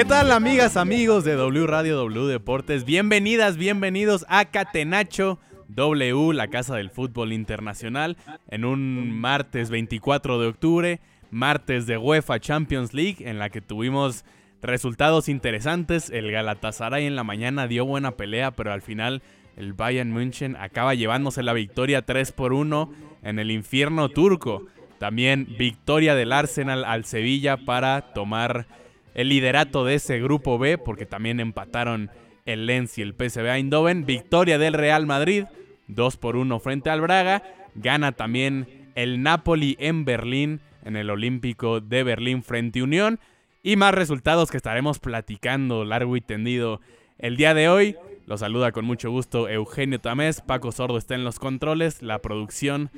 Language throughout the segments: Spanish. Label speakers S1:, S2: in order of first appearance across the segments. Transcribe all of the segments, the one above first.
S1: ¿Qué tal amigas, amigos de W Radio W Deportes? Bienvenidas, bienvenidos a Catenacho W, la casa del fútbol internacional, en un martes 24 de octubre, martes de UEFA Champions League, en la que tuvimos resultados interesantes. El Galatasaray en la mañana dio buena pelea, pero al final el Bayern München acaba llevándose la victoria 3 por 1 en el infierno turco. También victoria del Arsenal al Sevilla para tomar el liderato de ese grupo B, porque también empataron el Lens y el PSV Eindhoven. Victoria del Real Madrid, 2 por 1 frente al Braga. Gana también el Napoli en Berlín, en el Olímpico de Berlín frente Unión. Y más resultados que estaremos platicando largo y tendido el día de hoy. Los saluda con mucho gusto Eugenio Tamés. Paco Sordo está en los controles, la producción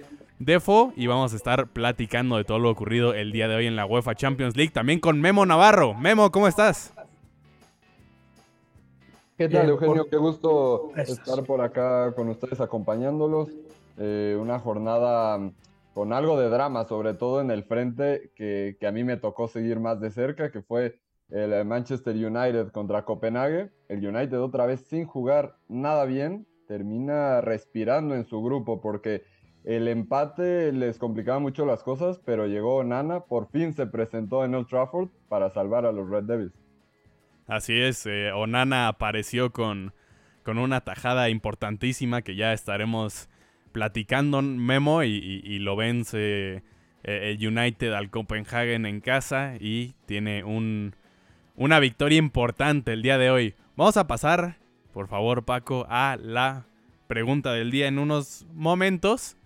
S1: de FO y vamos a estar platicando de todo lo ocurrido el día de hoy en la UEFA Champions League, también con Memo Navarro. Memo, ¿cómo estás?
S2: ¿Qué tal, Eugenio? Qué gusto estar por acá con ustedes acompañándolos. Eh, una jornada con algo de drama, sobre todo en el frente, que, que a mí me tocó seguir más de cerca, que fue el Manchester United contra Copenhague. El United otra vez sin jugar nada bien, termina respirando en su grupo porque el empate les complicaba mucho las cosas, pero llegó Nana, por fin se presentó en Old Trafford para salvar a los Red Devils.
S1: Así es, eh, Onana apareció con, con una tajada importantísima que ya estaremos platicando, Memo, y, y- lo vence eh, el United al Copenhagen en casa y tiene un, una victoria importante el día de hoy. Vamos a pasar, por favor, Paco, a la pregunta del día en unos momentos.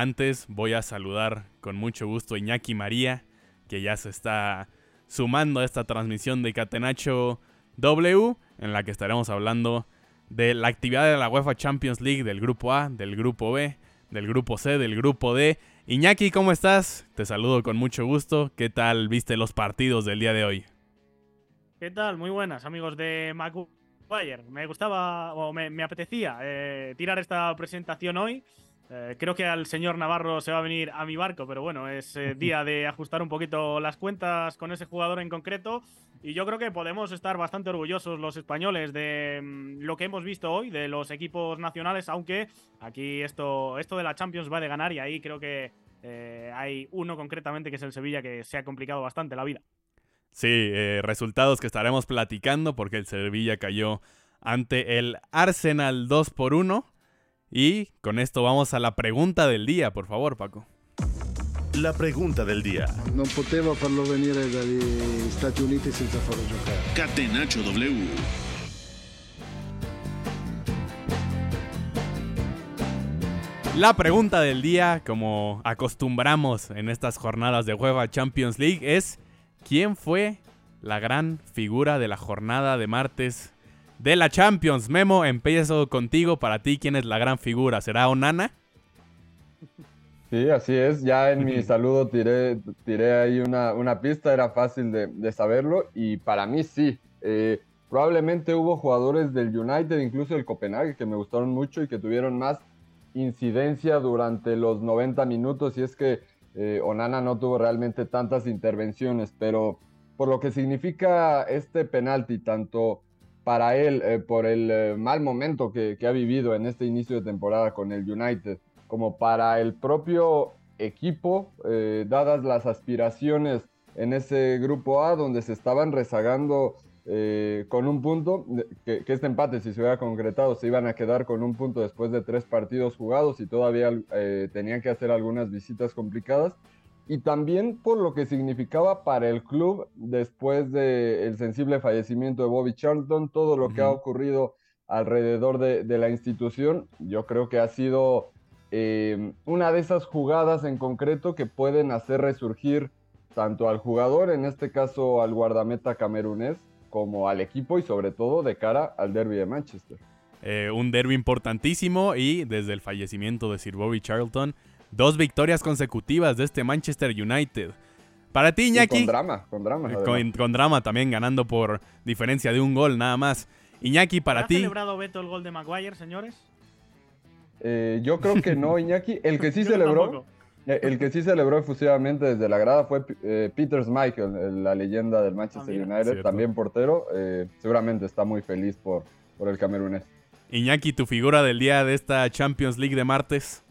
S1: Antes voy a saludar con mucho gusto a Iñaki María, que ya se está sumando a esta transmisión de Catenacho W, en la que estaremos hablando de la actividad de la UEFA Champions League del grupo A, del grupo B, del grupo C, del grupo D. Iñaki, ¿cómo estás? Te saludo con mucho gusto. ¿Qué tal viste los partidos del día de hoy?
S3: ¿Qué tal? Muy buenas, amigos de Maguire. Me gustaba o me, me apetecía eh, tirar esta presentación hoy. Eh, creo que al señor Navarro se va a venir a mi barco, pero bueno, es eh, día de ajustar un poquito las cuentas con ese jugador en concreto. Y yo creo que podemos estar bastante orgullosos los españoles de mm, lo que hemos visto hoy, de los equipos nacionales, aunque aquí esto, esto de la Champions va de ganar y ahí creo que eh, hay uno concretamente que es el Sevilla que se ha complicado bastante la vida.
S1: Sí, resultados que estaremos platicando porque el Sevilla cayó ante el Arsenal 2 por 1. Y con esto vamos a la pregunta del día, por favor, Paco.
S4: La pregunta del día.
S5: Non potevo farlo venire dagli Stati Uniti senza farlo giocare.
S4: Catenacho W.
S1: La pregunta del día, como acostumbramos en estas jornadas de UEFA Champions League, es ¿quién fue la gran figura de la jornada de martes de la Champions? Memo, empiezo contigo. Para ti, ¿quién es la gran figura? ¿Será Onana?
S2: Sí, así es. Ya en mi saludo tiré, tiré ahí una, una pista, era fácil de, de saberlo y para mí sí. Eh, probablemente hubo jugadores del United, incluso del Copenhague, que me gustaron mucho y que tuvieron más incidencia durante los 90 minutos y es que eh, Onana no tuvo realmente tantas intervenciones, pero por lo que significa este penalti, tanto para él, eh, por el eh, mal momento que, que ha vivido en este inicio de temporada con el United, como para el propio equipo, eh, dadas las aspiraciones en ese grupo A, donde se estaban rezagando eh, con un punto, que, este empate si se hubiera concretado se iban a quedar con un punto después de tres partidos jugados y todavía eh, tenían que hacer algunas visitas complicadas. Y también por lo que significaba para el club después del sensible fallecimiento de Bobby Charlton, todo lo que ha ocurrido alrededor de, la institución, yo creo que ha sido eh, una de esas jugadas en concreto que pueden hacer resurgir tanto al jugador, en este caso al guardameta camerunés, como al equipo y sobre todo de cara al derby de Manchester.
S1: Eh, un derby importantísimo y desde el fallecimiento de Sir Bobby Charlton, dos victorias consecutivas de este Manchester United. Para ti, Iñaki.
S2: con drama, con drama.
S1: Eh, con, drama también, ganando por diferencia de un gol nada más. Iñaki, para ti. ¿Ha
S3: celebrado Beto el gol de Maguire, señores?
S2: Eh, yo creo que no, Iñaki. El que sí celebró. Eh, el que sí celebró efusivamente desde la grada fue eh, Peter Schmeichel, la leyenda del Manchester ah, United, también portero. Eh, seguramente está muy feliz por, por el camerunés.
S1: Iñaki, tu figura del día de esta Champions League de martes.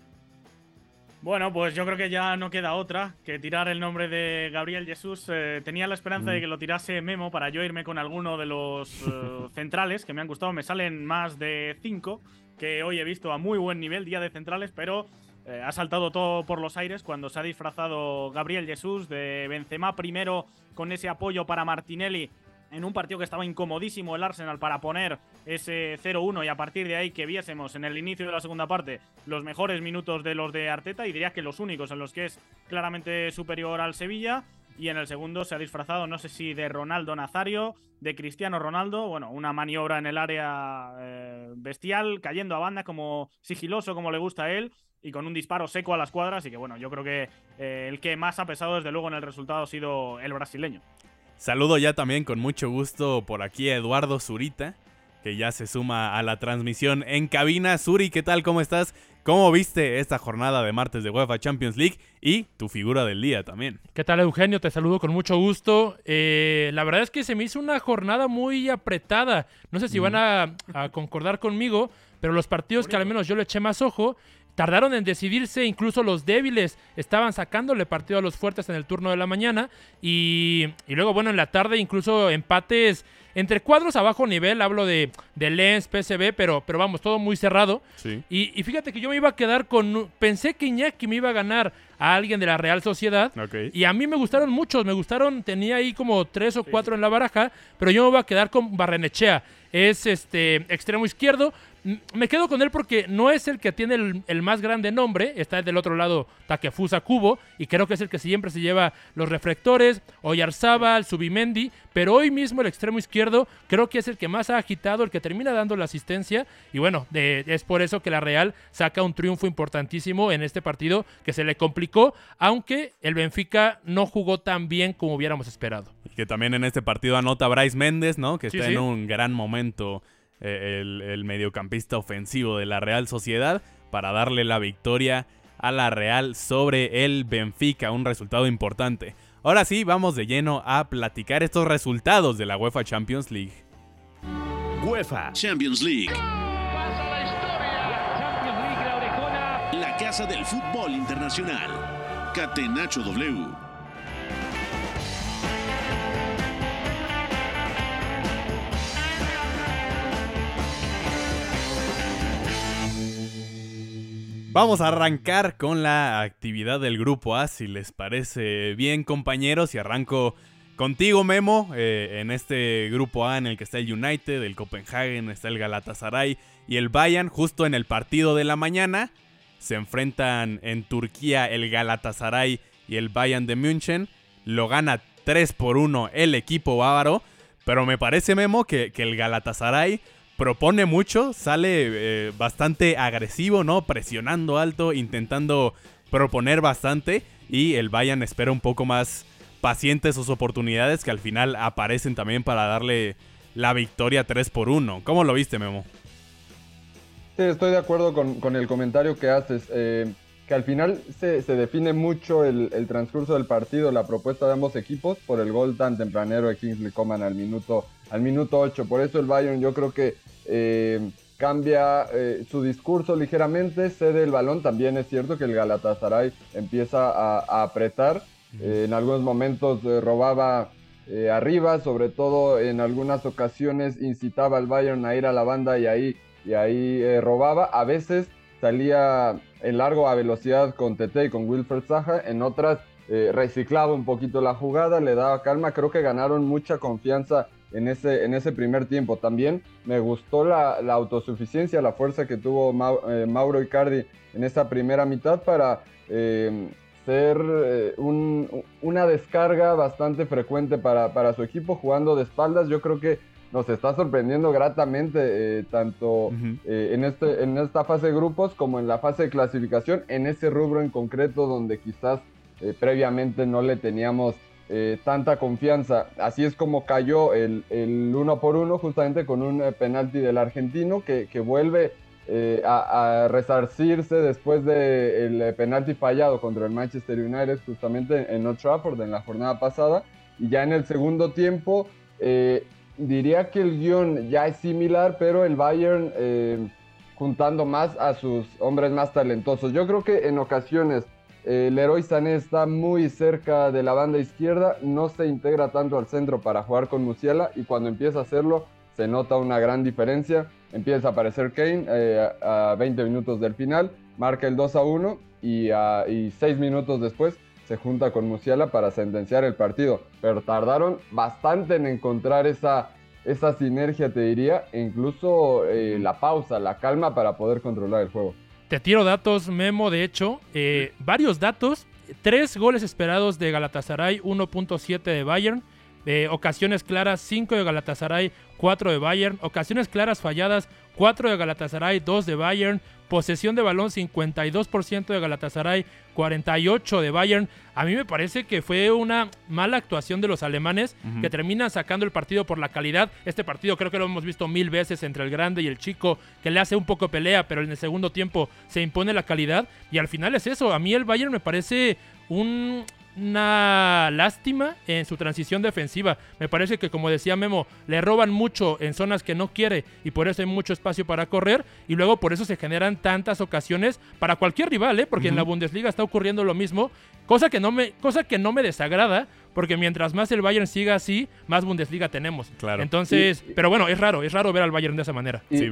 S3: Bueno, pues yo creo que ya no queda otra que tirar el nombre de Gabriel Jesús. tenía la esperanza de mm. que lo tirase Memo para yo irme con alguno de los centrales que me han gustado. Me salen más de cinco que hoy he visto a muy buen nivel, día de centrales, pero eh, ha saltado todo por los aires cuando se ha disfrazado Gabriel Jesús de Benzema primero con ese apoyo para Martinelli en un partido que estaba incomodísimo el Arsenal para poner ese 0-1 y a partir de ahí que viésemos en el inicio de la segunda parte los mejores minutos de los de Arteta y diría que los únicos en los que es claramente superior al Sevilla y en el segundo se ha disfrazado no sé si de Ronaldo Nazario, de Cristiano Ronaldo, bueno, una maniobra en el área eh, bestial, cayendo a banda como sigiloso como le gusta a él y con un disparo seco a las cuadras. Y que bueno, yo creo que eh, el que más ha pesado desde luego en el resultado ha sido el brasileño.
S1: Saludo ya también con mucho gusto por aquí a Eduardo Zurita, que ya se suma a la transmisión en cabina. Zuri, ¿qué tal? ¿Cómo estás? ¿Cómo viste esta jornada de martes de UEFA Champions League y tu figura del día también?
S6: ¿Qué tal, Eugenio? Te saludo con mucho gusto. Eh, la verdad es que se me hizo una jornada muy apretada. No sé si van a, a concordar conmigo, pero los partidos que al menos yo le eché más ojo Tardaron en decidirse, incluso los débiles estaban sacándole partido a los fuertes en el turno de la mañana. Y, luego, bueno, en la tarde incluso empates entre cuadros a bajo nivel, hablo de, de Lens, PSB, pero, pero vamos, todo muy cerrado.
S1: Sí.
S6: Y, fíjate que yo me iba a quedar con. Pensé que Iñaki me iba a ganar a alguien de la Real Sociedad. Y a mí me gustaron muchos, me gustaron, tenía ahí como tres o cuatro en la baraja, pero yo me iba a quedar con Barrenechea. Es este extremo izquierdo, me quedo con él porque no es el que tiene el, más grande nombre, está del otro lado Takefusa Kubo, y creo que es el que siempre se lleva los reflectores, Oyarzábal, Subimendi, pero hoy mismo el extremo izquierdo creo que es el que más ha agitado, el que termina dando la asistencia, y bueno, es por eso que la Real saca un triunfo importantísimo en este partido que se le complicó, aunque el Benfica no jugó tan bien como hubiéramos esperado.
S1: Y que también en este partido anota Bryce Méndez, ¿no? Que está en un gran momento eh, el, mediocampista ofensivo de la Real Sociedad para darle la victoria a la Real sobre el Benfica, un resultado importante. Ahora sí, vamos de lleno a platicar estos resultados de la UEFA Champions League.
S4: UEFA Champions League. La casa del fútbol internacional. Catenacho W.
S1: Vamos a arrancar con la actividad del grupo A, si les parece bien compañeros, y arranco contigo Memo, eh, en este grupo A en el que está el United, el Copenhagen, está el Galatasaray y el Bayern, justo en el partido de la mañana, se enfrentan en Turquía el Galatasaray y el Bayern de München, lo gana 3 por 1 el equipo bávaro, pero me parece Memo que, que el Galatasaray propone mucho, sale eh, bastante agresivo, ¿no? Presionando alto, intentando proponer bastante y el Bayern espera un poco más paciente sus oportunidades que al final aparecen también para darle la victoria 3 por 1. ¿Cómo lo viste, Memo?
S2: Sí, estoy de acuerdo con, el comentario que haces. Eh, que al final se, define mucho el, transcurso del partido, la propuesta de ambos equipos por el gol tan tempranero de Kingsley Coman al minuto, al minuto 8. Por eso el Bayern yo creo que eh, cambia eh, su discurso ligeramente, cede el balón. También es cierto que el Galatasaray empieza a, apretar. Eh, en algunos momentos robaba arriba, sobre todo en algunas ocasiones incitaba al Bayern a ir a la banda y ahí, y ahí robaba. A veces salía en largo a velocidad con Tete y con Wilfred Zaha, en otras eh, reciclaba un poquito la jugada, le daba calma. Creo que ganaron mucha confianza en ese, en ese primer tiempo. También me gustó la, autosuficiencia, la fuerza que tuvo Mauro Icardi en esa primera mitad para ser eh, una descarga bastante frecuente para, su equipo jugando de espaldas. Yo creo que nos está sorprendiendo gratamente eh, tanto eh, en, este, en esta fase de grupos como en la fase de clasificación, en ese rubro en concreto donde quizás previamente no le teníamos tanta confianza. Así es como cayó el, el uno por uno justamente con un penalti del argentino que, que vuelve eh, a, resarcirse después del de penalti fallado contra el Manchester United justamente en Old Trafford en la jornada pasada. Y ya en el segundo tiempo, eh, diría que el guion ya es similar, pero el Bayern eh, juntando más a sus hombres más talentosos. Yo creo que en ocasiones el héroe Sané está muy cerca de la banda izquierda, no se integra tanto al centro para jugar con Musiala y cuando empieza a hacerlo se nota una gran diferencia empieza a aparecer Kane eh, a 20 minutos del final, marca el 2 a 1 y, a, 6 minutos después se junta con Musiala para sentenciar el partido. Pero tardaron bastante en encontrar esa, esa sinergia, te diría, e incluso eh, la pausa, la calma para poder controlar el juego.
S6: Te tiro datos, Memo, de hecho, eh, varios datos. Tres goles esperados de Galatasaray, 1.7 de Bayern. ocasiones claras, 5 de Galatasaray, 4 de Bayern. Ocasiones claras falladas, 4 de Galatasaray, 2 de Bayern. Posesión de balón, 52% de Galatasaray, 48 de Bayern. A mí me parece que fue una mala actuación de los alemanes que terminan sacando el partido por la calidad. Este partido creo que lo hemos visto mil veces entre el grande y el chico, que le hace un poco pelea, pero en el segundo tiempo se impone la calidad. Y al final es eso. A mí el Bayern me parece un una lástima en su transición defensiva. Me parece que, como decía Memo, le roban mucho en zonas que no quiere y por eso hay mucho espacio para correr y luego por eso se generan tantas ocasiones para cualquier rival, ¿eh? porque en la Bundesliga está ocurriendo lo mismo, cosa que no me, cosa que no me desagrada, porque mientras más el Bayern siga así, más Bundesliga tenemos. Claro. Entonces, pero bueno, es raro, es raro ver al Bayern de esa manera.
S2: Y,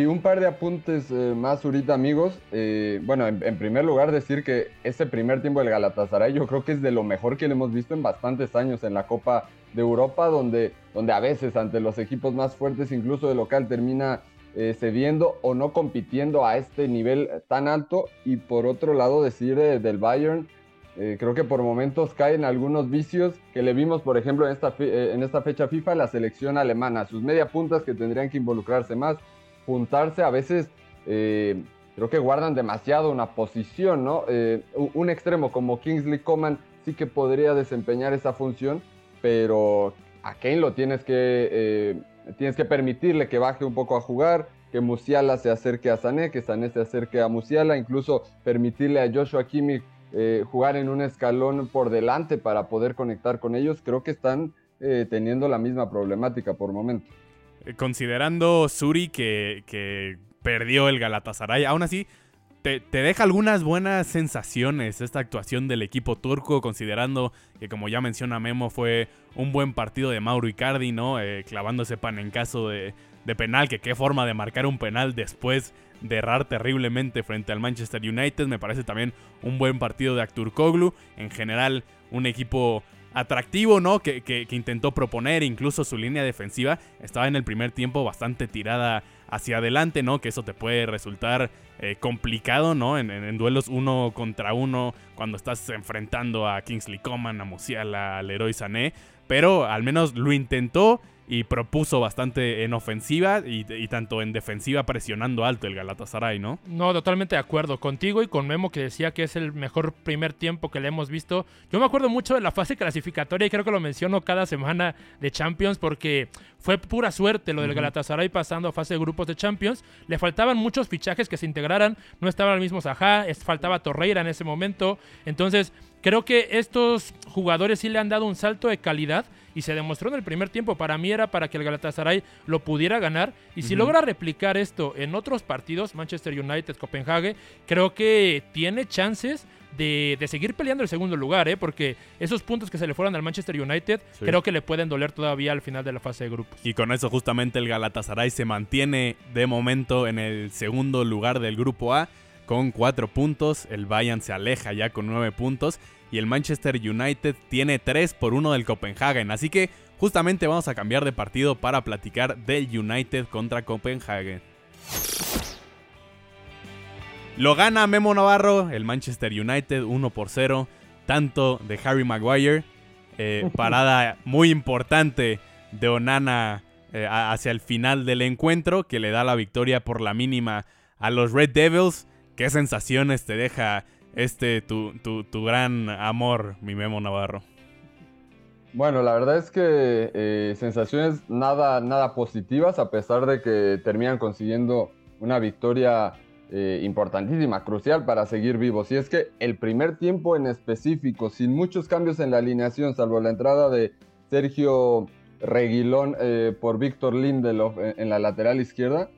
S2: y, un par de apuntes eh, más ahorita, amigos. Eh, bueno, en, primer lugar, decir que ese primer tiempo del Galatasaray yo creo que es de lo mejor que le hemos visto en bastantes años en la Copa de Europa, donde, donde a veces ante los equipos más fuertes, incluso de local, termina eh, cediendo o no compitiendo a este nivel tan alto. Y por otro lado, decir del Bayern eh, creo que por momentos caen algunos vicios que le vimos, por ejemplo, en esta, eh, en esta fecha FIFA, la selección alemana, sus media puntas que tendrían que involucrarse más, juntarse, a veces eh, creo que guardan demasiado una posición, ¿no? un extremo como Kingsley Coman sí que podría desempeñar esa función, pero a Kane lo tienes que, tienes que permitirle que baje un poco a jugar, que Musiala se acerque a Sané, que Sané se acerque a Musiala, incluso permitirle a Joshua Kimmich eh, jugar en un escalón por delante para poder conectar con ellos, creo que están eh, teniendo la misma problemática por momento.
S1: Eh, considerando Suri que, perdió el Galatasaray, aún así te, deja algunas buenas sensaciones esta actuación del equipo turco, considerando que como ya menciona Memo fue un buen partido de Mauro Icardi, ¿no? clavando ese pan en caso de, de penal, que qué forma de marcar un penal después de errar terriblemente frente al Manchester United. Me parece también un buen partido de Actur Koglu. En general, un equipo atractivo, ¿no? Que, intentó proponer, incluso su línea defensiva estaba en el primer tiempo bastante tirada hacia adelante, ¿no? Que eso te puede resultar eh, complicado, ¿no? En, duelos uno contra uno, cuando estás enfrentando a Kingsley Coman, a Musiala, al Leroy Sané, pero al menos lo intentó y propuso bastante en ofensiva y, tanto en defensiva presionando alto el Galatasaray, ¿no?
S6: No, totalmente de acuerdo contigo y con Memo que decía que es el mejor primer tiempo que le hemos visto. Yo me acuerdo mucho de la fase clasificatoria y creo que lo menciono cada semana de Champions porque fue pura suerte lo del Galatasaray pasando a fase de grupos de Champions. Le faltaban muchos fichajes que se integraran, no estaba el mismo Zaha, faltaba Torreira en ese momento. Entonces, creo que estos jugadores sí le han dado un salto de calidad y se demostró en el primer tiempo. Para mí era para que el Galatasaray lo pudiera ganar. Y si logra replicar esto en otros partidos, Manchester United, Copenhague, creo que tiene chances de, seguir peleando el segundo lugar, ¿eh? porque esos puntos que se le fueron al Manchester United creo que le pueden doler todavía al final de la fase de grupos.
S1: Y con eso justamente el Galatasaray se mantiene de momento en el segundo lugar del grupo A con cuatro puntos, el Bayern se aleja ya con nueve puntos y el Manchester United tiene tres por uno del Copenhagen, así que justamente vamos a cambiar de partido para platicar del United contra Copenhagen. Lo gana Memo Navarro, el Manchester United 1 por 0. Tanto de Harry Maguire. Eh, parada muy importante de Onana eh, hacia el final del encuentro que le da la victoria por la mínima a los Red Devils. ¿Qué sensaciones te deja este tu, tu, gran amor, mi Memo Navarro?
S2: Bueno, la verdad es que eh, sensaciones nada, nada positivas, a pesar de que terminan consiguiendo una victoria eh, importantísima, crucial para seguir vivos. Y es que el primer tiempo en específico, sin muchos cambios en la alineación, salvo la entrada de Sergio Reguilón eh, por Víctor Lindelof en, la lateral izquierda,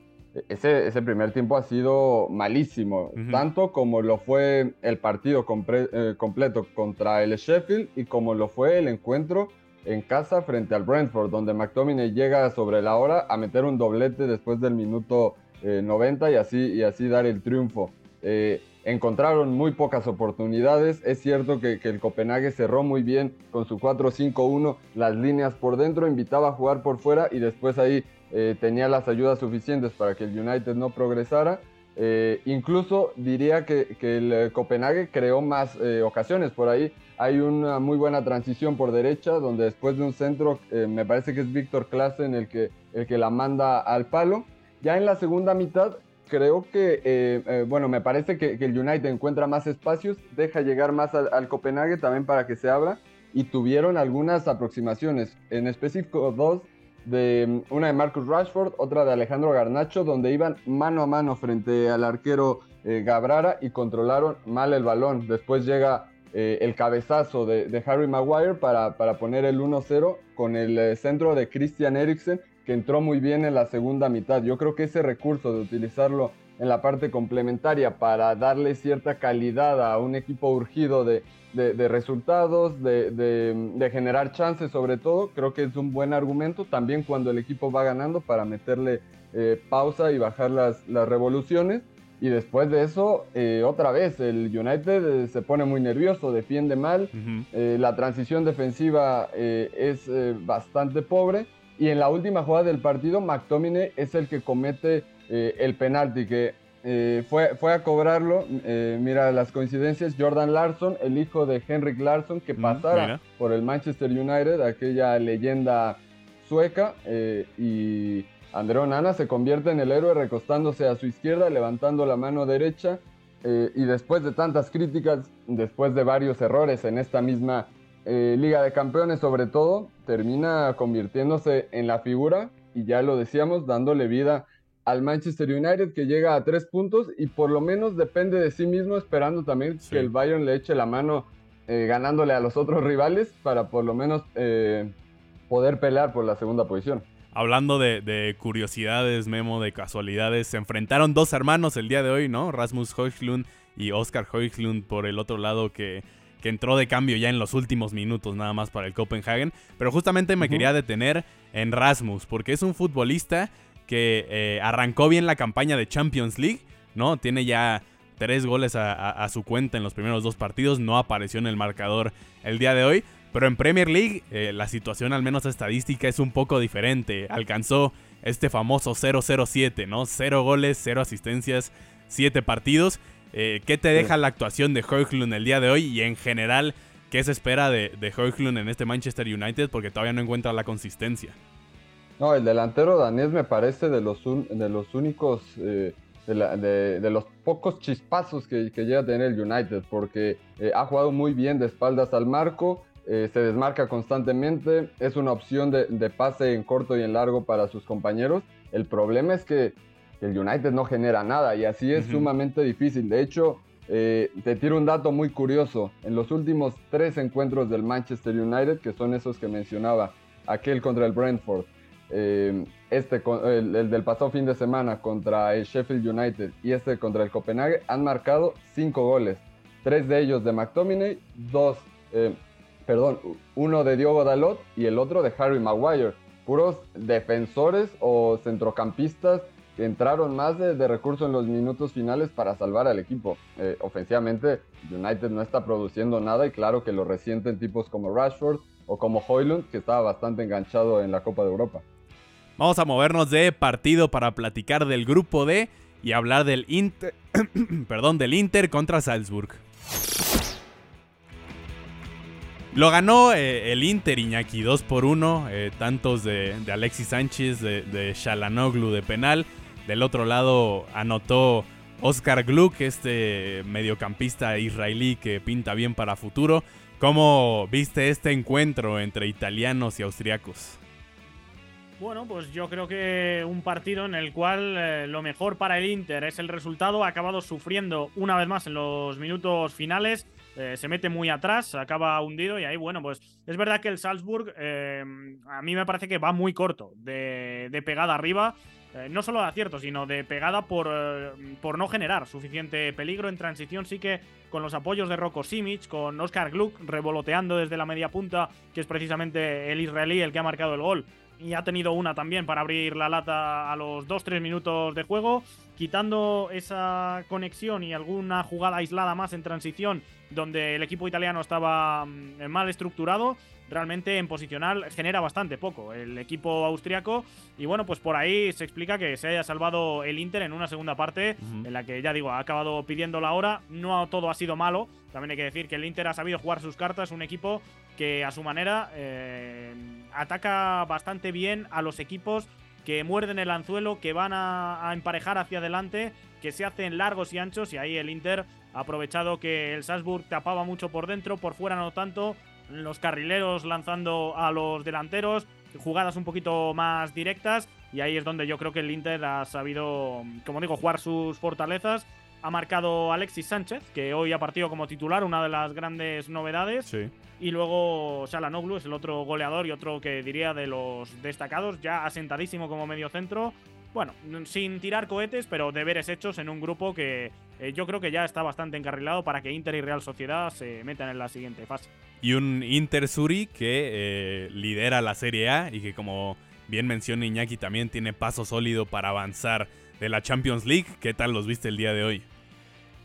S2: ese, ese, primer tiempo ha sido malísimo, tanto como lo fue el partido eh, completo contra el Sheffield y como lo fue el encuentro en casa frente al Brentford, donde McTominay llega sobre la hora a meter un doblete después del minuto 90 eh, y así, y así dar el triunfo. Eh, encontraron muy pocas oportunidades. Es cierto que, el Copenhague cerró muy bien con su 4-5-1, las líneas por dentro, invitaba a jugar por fuera y después ahí eh, tenía las ayudas suficientes para que el United no progresara. incluso diría que, el Copenhague creó más ocasiones por ahí. Hay una muy buena transición por derecha, donde después de un centro, me parece que es Víctor Klassen el que, el que la manda al palo. Ya en la segunda mitad, creo que, eh, eh, bueno, me parece que, el United encuentra más espacios, deja llegar más al, Copenhague también para que se abra y tuvieron algunas aproximaciones, en específico dos, de una de Marcus Rashford, otra de Alejandro Garnacho, donde iban mano a mano frente al arquero eh, Gabrara y controlaron mal el balón. Después llega el cabezazo de, Harry Maguire para, para poner el 1-0 con el centro de Christian Eriksen que entró muy bien en la segunda mitad. Yo creo que ese recurso de utilizarlo en la parte complementaria para darle cierta calidad a un equipo urgido de, resultados, de, generar chances sobre todo, creo que es un buen argumento también cuando el equipo va ganando para meterle eh, pausa y bajar las, revoluciones. Y después de eso, eh, otra vez, el United eh, se pone muy nervioso, defiende mal, la transición defensiva es bastante pobre. Y en la última jugada del partido, McTominay es el que comete eh, el penalti, que eh, fue, fue a cobrarlo. Eh, mira las coincidencias: Jordan Larson, el hijo de Henrik Larsson, que pasara por el Manchester United, aquella leyenda sueca. y Andreo Nana se convierte en el héroe recostándose a su izquierda, levantando la mano derecha. y después de tantas críticas, después de varios errores en esta misma Liga de Campeones sobre todo, termina convirtiéndose en la figura y ya lo decíamos, dándole vida al Manchester United que llega a tres puntos y por lo menos depende de sí mismo, esperando también que el Bayern le eche la mano eh, ganándole a los otros rivales para por lo menos eh, poder pelear por la segunda posición.
S1: Hablando de, de, curiosidades, Memo, de casualidades, se enfrentaron dos hermanos el día de hoy, ¿no? Rasmus Højlund y Oscar Højlund por el otro lado que que entró de cambio ya en los últimos minutos nada más para el Copenhagen. Pero justamente me quería detener en Rasmus, porque es un futbolista que eh, arrancó bien la campaña de Champions League, ¿no? Tiene ya tres goles a, su cuenta en los primeros dos partidos, no apareció en el marcador el día de hoy. Pero en Premier League eh, la situación, al menos estadística, es un poco diferente. Alcanzó este famoso 0-0-7, ¿no? Cero goles, cero asistencias, siete partidos. Eh, ¿Qué te deja la actuación de Højlund el día de hoy y en general qué se espera de, de en este Manchester United porque todavía no encuentra la consistencia?
S2: No, el delantero danés me parece de los, de los únicos, eh, de, los pocos chispazos que, llega a tener el United porque eh, ha jugado muy bien de espaldas al marco, se desmarca constantemente, es una opción de, de, pase en corto y en largo para sus compañeros. El problema es que el United no genera nada y así es sumamente difícil. De hecho, eh, te tiro un dato muy curioso. En los últimos tres encuentros del Manchester United, que son esos que mencionaba, aquel contra el Brentford, eh, este, el, del pasado fin de semana contra el Sheffield United y este contra el Copenhague, han marcado cinco goles. Tres de ellos de McTominay, dos, eh, perdón, uno de Diogo Dalot y el otro de Harry Maguire. Puros defensores o centrocampistas que entraron más de, recursos en los minutos finales para salvar al equipo. Eh, ofensivamente, United no está produciendo nada y claro que lo resienten tipos como Rashford o como Hoylund, que estaba bastante enganchado en la Copa de Europa.
S1: Vamos a movernos de partido para platicar del grupo D y hablar del Inter, perdón, del Inter contra Salzburg. Lo ganó eh, el Inter Iñaki 2 por 1, eh, tantos de, Alexis Sánchez, de, de Shalanoglu de penal. Del otro lado anotó Oscar Gluck, este mediocampista israelí que pinta bien para futuro. ¿Cómo viste este encuentro entre italianos y austriacos?
S3: Bueno, pues yo creo que un partido en el cual eh, lo mejor para el Inter es el resultado. Ha acabado sufriendo una vez más en los minutos finales. Eh, se mete muy atrás, acaba hundido y ahí, bueno, pues es verdad que el Salzburg eh, a mí me parece que va muy corto de, pegada arriba. no solo de acierto, sino de pegada por, por no generar suficiente peligro en transición. Sí que con los apoyos de Rocco Simic, con Oscar Gluck revoloteando desde la media punta, que es precisamente el israelí el que ha marcado el gol y ha tenido una también para abrir la lata a los 2-3 minutos de juego, quitando esa conexión y alguna jugada aislada más en transición donde el equipo italiano estaba mm, mal estructurado, realmente en posicional genera bastante poco el equipo austriaco. Y bueno, pues por ahí se explica que se haya salvado el Inter en una segunda parte en la que ya digo, ha acabado pidiendo la hora, no todo ha sido malo, también hay que decir que el Inter ha sabido jugar sus cartas, un equipo que a su manera eh, ataca bastante bien a los equipos que muerden el anzuelo, que van a, emparejar hacia adelante, que se hacen largos y anchos y ahí el Inter ha aprovechado que el Salzburg tapaba mucho por dentro, por fuera no tanto, los carrileros lanzando a los delanteros, jugadas un poquito más directas y ahí es donde yo creo que el Inter ha sabido, como digo, jugar sus fortalezas. Ha marcado Alexis Sánchez, que hoy ha partido como titular, una de las grandes novedades.
S1: Sí.
S3: Y luego Salanoglu es el otro goleador y otro que diría de los destacados, ya asentadísimo como medio centro. Bueno, sin tirar cohetes, pero deberes hechos en un grupo que eh, yo creo que ya está bastante encarrilado para que Inter y Real Sociedad se metan en la siguiente fase.
S1: Y un Inter Suri que eh, lidera la Serie A y que como bien menciona Iñaki también tiene paso sólido para avanzar de la Champions League. ¿Qué tal los viste el día de hoy?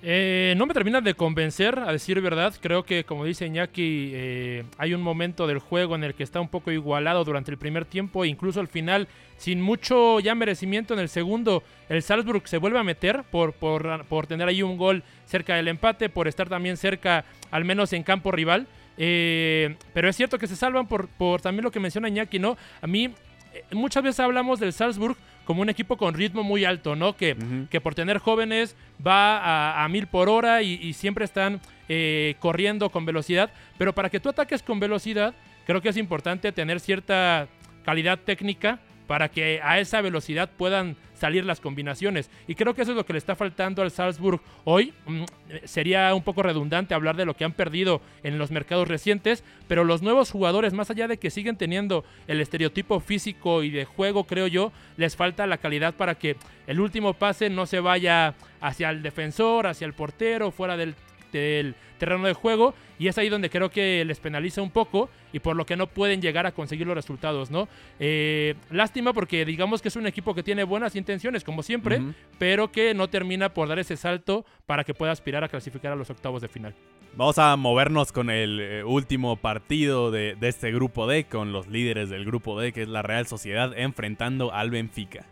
S6: Eh, no me terminan de convencer, a decir verdad. Creo que, como dice Iñaki, eh, hay un momento del juego en el que está un poco igualado durante el primer tiempo, incluso al final, sin mucho ya merecimiento en el segundo, el Salzburg se vuelve a meter por, por, tener ahí un gol cerca del empate, por estar también cerca, al menos en campo rival. Eh, pero es cierto que se salvan por, por también lo que menciona Iñaki, ¿no? A mí, muchas veces hablamos del Salzburg como un equipo con ritmo muy alto, ¿no? Que, que por tener jóvenes va a, mil por hora y, siempre están eh, corriendo con velocidad. Pero para que tú ataques con velocidad, creo que es importante tener cierta calidad técnica para que a esa velocidad puedan salir las combinaciones. Y creo que eso es lo que le está faltando al Salzburg hoy. Mm, sería un poco redundante hablar de lo que han perdido en los mercados recientes, pero los nuevos jugadores, más allá de que siguen teniendo el estereotipo físico y de juego, creo yo, les falta la calidad para que el último pase no se vaya hacia el defensor, hacia el portero, fuera del del terreno de juego y es ahí donde creo que les penaliza un poco y por lo que no pueden llegar a conseguir los resultados, ¿no? Eh, lástima porque digamos que es un equipo que tiene buenas intenciones, como siempre, pero que no termina por dar ese salto para que pueda aspirar a clasificar a los octavos de final.
S1: Vamos a movernos con el eh, último partido de, de este grupo D, con los líderes del grupo D, que es la Real Sociedad, enfrentando al Benfica.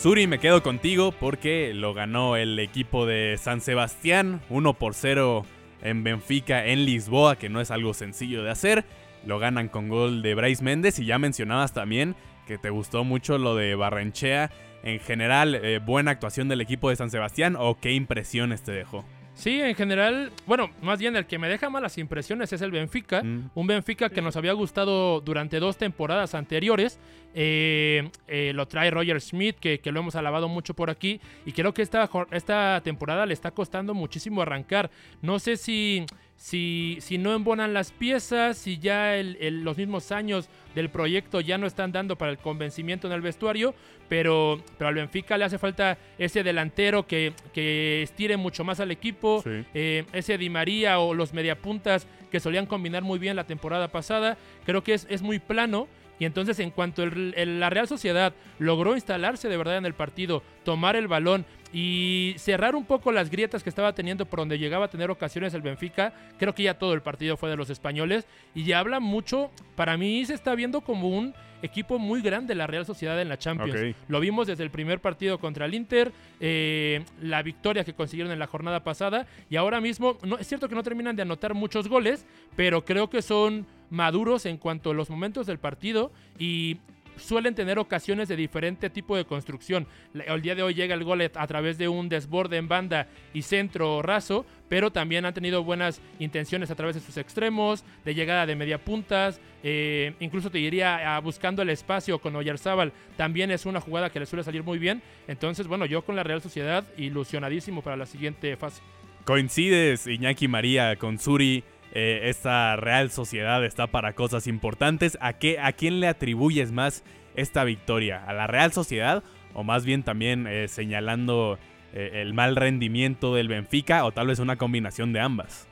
S1: Suri, me quedo contigo porque lo ganó el equipo de San Sebastián 1 por 0 en Benfica en Lisboa, que no es algo sencillo de hacer. Lo ganan con gol de Bryce Méndez y ya mencionabas también que te gustó mucho lo de Barrenchea. En general, eh, buena actuación del equipo de San Sebastián o qué impresiones te dejó.
S6: Sí, en general, bueno, más bien el que me deja malas impresiones es el Benfica. Mm. Un Benfica que nos había gustado durante dos temporadas anteriores. Eh, eh, lo trae Roger Smith, que, lo hemos alabado mucho por aquí. Y creo que esta, esta temporada le está costando muchísimo arrancar. No sé si si, si no embonan las piezas, si ya los mismos años del proyecto ya no están dando para el convencimiento en el vestuario, pero, pero al Benfica le hace falta ese delantero que, que estire mucho más al equipo, eh, ese Di María o los mediapuntas que solían combinar muy bien la temporada pasada, creo que es, es muy plano. Y entonces en cuanto la Real Sociedad logró instalarse de verdad en el partido, tomar el balón y cerrar un poco las grietas que estaba teniendo por donde llegaba a tener ocasiones el Benfica. Creo que ya todo el partido fue de los españoles y ya habla mucho, para mí se está viendo como un equipo muy grande la Real Sociedad en la Champions. Lo vimos desde el primer partido contra el Inter, eh, la victoria que consiguieron en la jornada pasada y ahora mismo, no, es cierto que no terminan de anotar muchos goles, pero creo que son maduros en cuanto a los momentos del partido y suelen tener ocasiones de diferente tipo de construcción. El día de hoy llega el gol a través de un desborde en banda y centro raso, pero también han tenido buenas intenciones a través de sus extremos, de llegada de media puntas, eh, incluso te diría buscando el espacio con Oyarzábal, también es una jugada que le suele salir muy bien. Entonces, bueno, yo con la Real Sociedad ilusionadísimo para la siguiente fase.
S1: Coincides, Iñaki María, con Suri. Eh, esta Real Sociedad está para cosas importantes. ¿A, qué, ¿A quién le atribuyes más esta victoria? ¿A la Real Sociedad? ¿O más bien también eh, señalando eh, el mal rendimiento del Benfica? ¿O tal vez una combinación de ambas?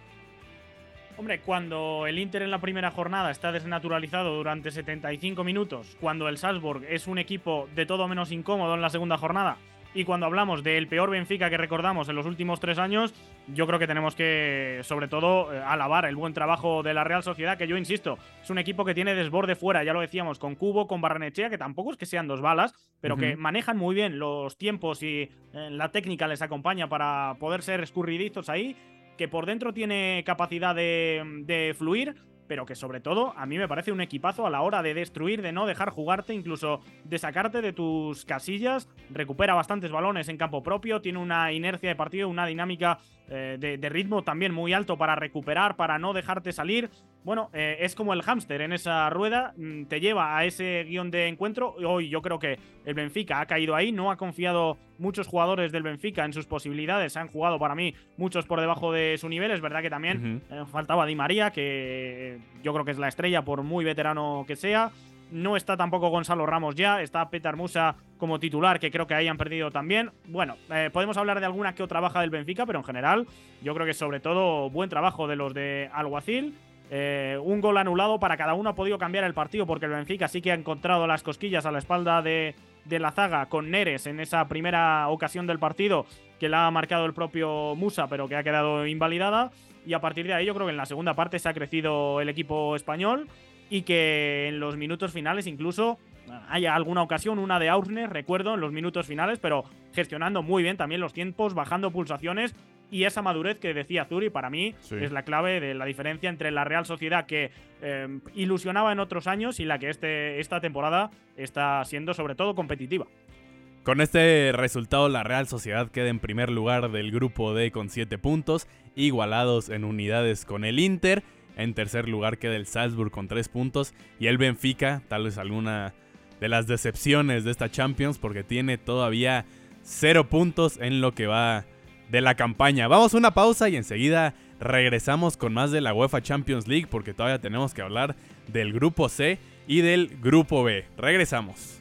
S3: Hombre, cuando el Inter en la primera jornada está desnaturalizado durante 75 minutos, cuando el Salzburg es un equipo de todo menos incómodo en la segunda jornada, y cuando hablamos del peor Benfica que recordamos en los últimos tres años, yo creo que tenemos que, sobre todo, eh, alabar el buen trabajo de la Real Sociedad, que yo insisto, es un equipo que tiene desborde fuera, ya lo decíamos, con Cubo, con Barranechea, que tampoco es que sean dos balas, pero que manejan muy bien los tiempos y eh, la técnica les acompaña para poder ser escurridizos ahí, que por dentro tiene capacidad de, de fluir pero que sobre todo a mí me parece un equipazo a la hora de destruir, de no dejar jugarte, incluso de sacarte de tus casillas. Recupera bastantes balones en campo propio, tiene una inercia de partido, una dinámica eh, de, ritmo también muy alto para recuperar, para no dejarte salir. Bueno, eh, es como el hámster en esa rueda, mm, te lleva a ese guion de encuentro. Hoy yo creo que el Benfica ha caído ahí, no ha confiado muchos jugadores del Benfica en sus posibilidades, han jugado para mí muchos por debajo de su nivel. Es verdad que también eh, faltaba Di María, que yo creo que es la estrella por muy veterano que sea. No está tampoco Gonzalo Ramos ya, está Petar Musa como titular, que creo que ahí han perdido también. Bueno, eh, podemos hablar de alguna que otra baja del Benfica, pero en general yo creo que sobre todo buen trabajo de los de Alguacil. Eh, un gol anulado para cada uno. Ha podido cambiar el partido porque el Benfica sí que ha encontrado las cosquillas a la espalda de, de la zaga con Neres en esa primera ocasión del partido que la ha marcado el propio Musa pero que ha quedado invalidada. Y a partir de ahí yo creo que en la segunda parte se ha crecido el equipo español y que en los minutos finales incluso haya alguna ocasión, una de Ausner, recuerdo, en los minutos finales, pero gestionando muy bien también los tiempos, bajando pulsaciones y esa madurez que decía Zuri, para mí es la clave de la diferencia entre la Real Sociedad que em, ilusionaba en otros años y la que este, esta temporada está siendo sobre todo competitiva.
S1: Con este resultado, la Real Sociedad queda en primer lugar del grupo D con 7 puntos, igualados en unidades con el Inter. En tercer lugar queda el Salzburg con 3 puntos y el Benfica, tal vez alguna de las decepciones de esta Champions porque tiene todavía 0 puntos en lo que va de la campaña. Vamos a una pausa y enseguida regresamos con más de la UEFA Champions League porque todavía tenemos que hablar del grupo C y del grupo B. Regresamos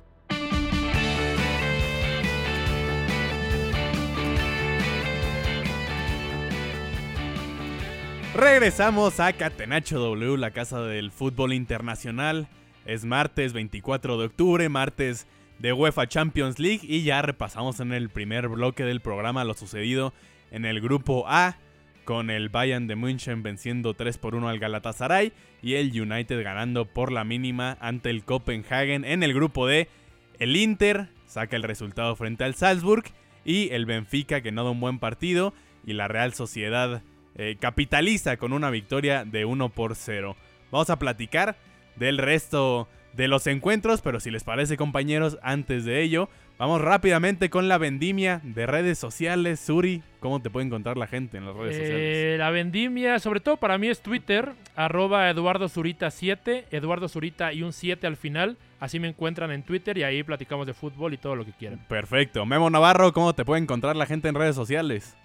S1: Regresamos a Catenacho W, la casa del fútbol internacional. Es martes 24 de octubre, martes de UEFA Champions League y ya repasamos en el primer bloque del programa lo sucedido en el grupo A con el Bayern de München venciendo 3 por 1 al Galatasaray y el United ganando por la mínima ante el Copenhagen en el grupo D. El Inter saca el resultado frente al Salzburg y el Benfica que no da un buen partido y la Real Sociedad eh, capitaliza con una victoria de 1 por 0. Vamos a platicar del resto de los encuentros, pero si les parece compañeros, antes de ello, vamos rápidamente con la vendimia de redes sociales. Suri, ¿cómo te puede encontrar la gente en las redes
S6: Eh,
S1: sociales?
S6: la vendimia, sobre todo para mí es Twitter, arroba Eduardo Zurita 7, Eduardo Zurita y un 7 al final. Así me encuentran en Twitter y ahí platicamos de fútbol y todo lo que quieran.
S1: Perfecto. Memo Navarro, ¿cómo te puede encontrar la gente en redes sociales?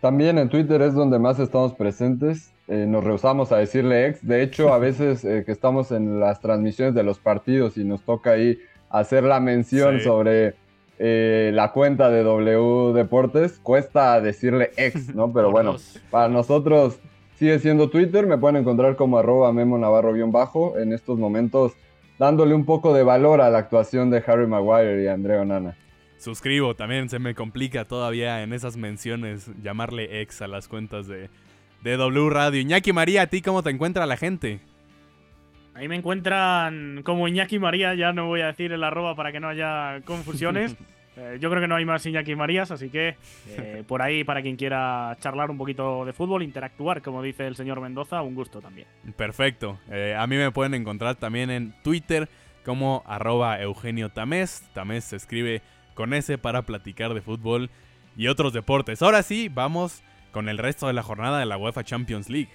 S2: También en Twitter es donde más estamos presentes. Eh, nos rehusamos a decirle ex. De hecho, a veces eh, que estamos en las transmisiones de los partidos y nos toca ahí hacer la mención
S1: Sí.
S2: sobre eh, la cuenta de W Deportes, cuesta decirle ex, ¿no? Pero bueno, para nosotros sigue siendo Twitter. Me pueden encontrar como arroba Memo Navarro guion bajo en estos momentos dándole un poco de valor a la actuación de Harry Maguire y Andrea Onana.
S1: Suscribo, también se me complica todavía en esas menciones llamarle ex a las cuentas de, de W Radio. Iñaki María, ¿a ti cómo te encuentra la gente?
S3: Ahí me encuentran como Iñaki María, ya no voy a decir el arroba para que no haya confusiones. Eh, yo creo que no hay más Iñaki Marías, así que eh, por ahí para quien quiera charlar un poquito de fútbol, interactuar, como dice el señor Mendoza, un gusto también.
S1: Perfecto. Eh, a mí me pueden encontrar también en Twitter como arroba Eugenio Tamés. Tamés se escribe con S para platicar de fútbol y otros deportes. Ahora sí, vamos con el resto de la jornada de la UEFA Champions League.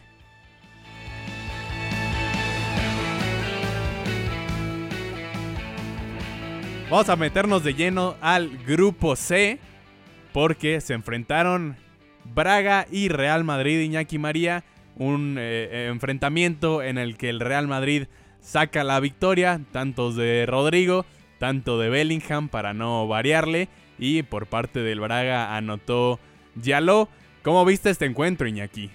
S1: Vamos a meternos de lleno al grupo C porque se enfrentaron Braga y Real Madrid, Iñaki María. Un eh, enfrentamiento en el que el Real Madrid saca la victoria, tantos de Rodrigo, tanto de Bellingham para no variarle. Y por parte del Braga anotó Yaló. ¿Cómo viste este encuentro, Iñaki?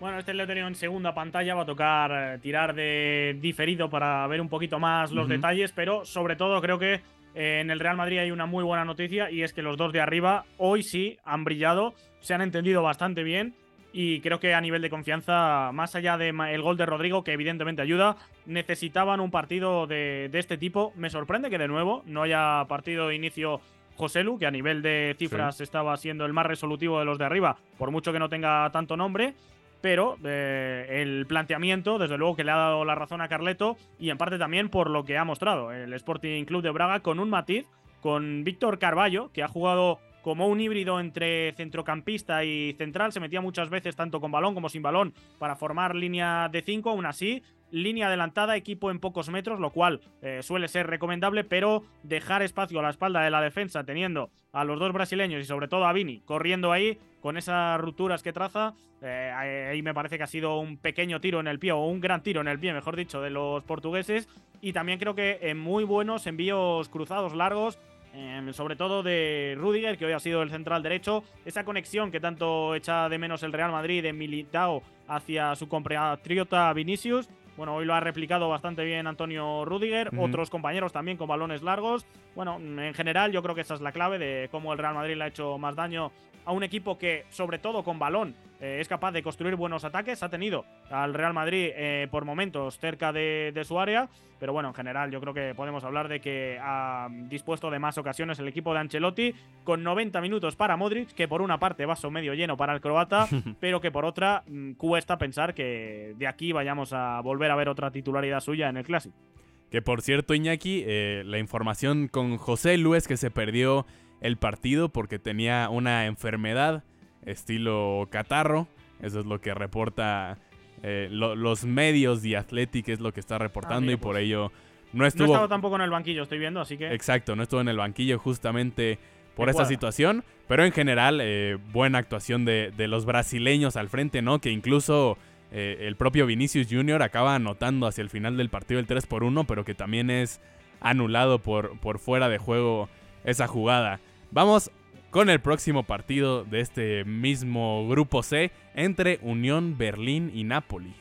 S3: Bueno, este lo he tenido en segunda pantalla, va a tocar eh, tirar de diferido para ver un poquito más los detalles, pero sobre todo creo que eh, en el Real Madrid hay una muy buena noticia y es que los dos de arriba hoy sí han brillado, se han entendido bastante bien y creo que a nivel de confianza, más allá del gol de Rodrigo, que evidentemente ayuda, necesitaban un partido de, de este tipo. Me sorprende que de nuevo no haya partido de inicio Joselu, que a nivel de cifras estaba siendo el más resolutivo de los de arriba, por mucho que no tenga tanto nombre pero eh, el planteamiento, desde luego, que le ha dado la razón a Carleto y en parte también por lo que ha mostrado el Sporting Club de Braga con un matiz, con Víctor Carballo, que ha jugado como un híbrido entre centrocampista y central, se metía muchas veces tanto con balón como sin balón para formar línea de 5, aún así, línea adelantada, equipo en pocos metros, lo cual eh, suele ser recomendable, pero dejar espacio a la espalda de la defensa teniendo a los dos brasileños y sobre todo a Vini corriendo ahí con esas rupturas que traza, eh, ahí me parece que ha sido un pequeño tiro en el pie, o un gran tiro en el pie, mejor dicho, de los portugueses. Y también creo que en muy buenos envíos cruzados largos, eh, sobre todo de Rudiger, que hoy ha sido el central derecho. Esa conexión que tanto echa de menos el Real Madrid de Militao hacia su compatriota Vinicius. Bueno, hoy lo ha replicado bastante bien Antonio Rudiger, otros compañeros también con balones largos. Bueno, en general yo creo que esa es la clave de cómo el Real Madrid le ha hecho más daño a un equipo que, sobre todo con balón, eh, es capaz de construir buenos ataques. Ha tenido al Real Madrid eh, por momentos cerca de, de su área, pero bueno, en general yo creo que podemos hablar de que ha dispuesto de más ocasiones el equipo de Ancelotti, con 90 minutos para Modric, que por una parte vaso medio lleno para el croata, pero que por otra mm, cuesta pensar que de aquí vayamos a volver a ver otra titularidad suya en el Clásico.
S1: Que por cierto, Iñaki, eh, la información con José Lu es que se perdió el partido porque tenía una enfermedad estilo catarro. Eso es lo que reporta eh, lo- los medios de Athletic, es lo que está reportando
S3: mira,
S1: y por
S3: pues.
S1: ello no
S3: No
S1: estuvo...
S3: estaba tampoco en el banquillo, estoy viendo, así que...
S1: Exacto, no estuvo en el banquillo justamente por esta situación, pero en general eh, buena actuación de, de los brasileños al frente, ¿no? Que incluso eh, el propio Vinicius Jr. acaba anotando hacia el final del partido el 3 por 1, pero que también es anulado por, por fuera de juego esa jugada. Vamos con el próximo partido de este mismo grupo C entre Unión Berlín y Napoli.